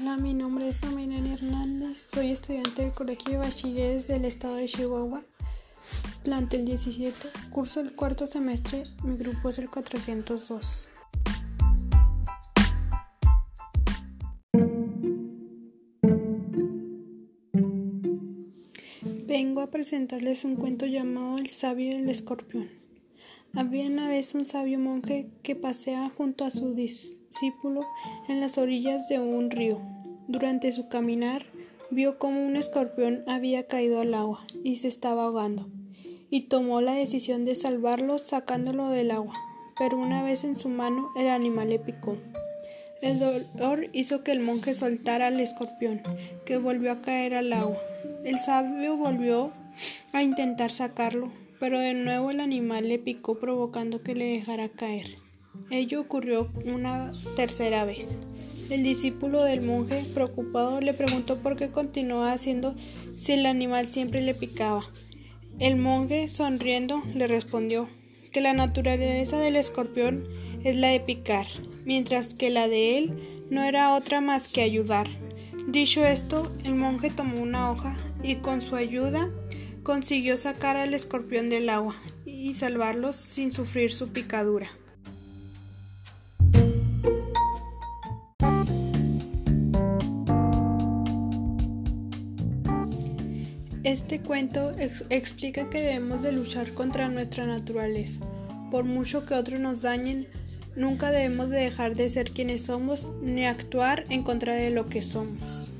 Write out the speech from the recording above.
mi nombre es Mayrani Hernández, soy estudiante del Colegio de Bachilleres del Estado de Chihuahua, plantel 17, curso el cuarto semestre, mi grupo es el 402. Vengo a presentarles un cuento llamado El sabio y el escorpión. Había una vez un sabio monje que paseaba junto a su discípulo en las orillas de un río. Durante su caminar vio como un escorpión había caído al agua y se estaba ahogando, y tomó la decisión de salvarlo sacándolo del agua, pero una vez en su mano el animal le picó. El dolor hizo que el monje soltara al escorpión, que volvió a caer al agua. El sabio volvió a intentar sacarlo, pero de nuevo el animal le picó provocando que le dejara caer. Ello ocurrió una tercera vez. El discípulo del monje, preocupado, le preguntó por qué continuaba haciendo si el animal siempre le picaba. El monje, sonriendo, le respondió que la naturaleza del escorpión es la de picar, mientras que la de él no era otra más que ayudar. Dicho esto, el monje tomó una hoja y con su ayuda consiguió sacar al escorpión del agua y salvarlos sin sufrir su picadura. Este cuento explica que debemos de luchar contra nuestra naturaleza. Por mucho que otros nos dañen, nunca debemos de dejar de ser quienes somos ni actuar en contra de lo que somos.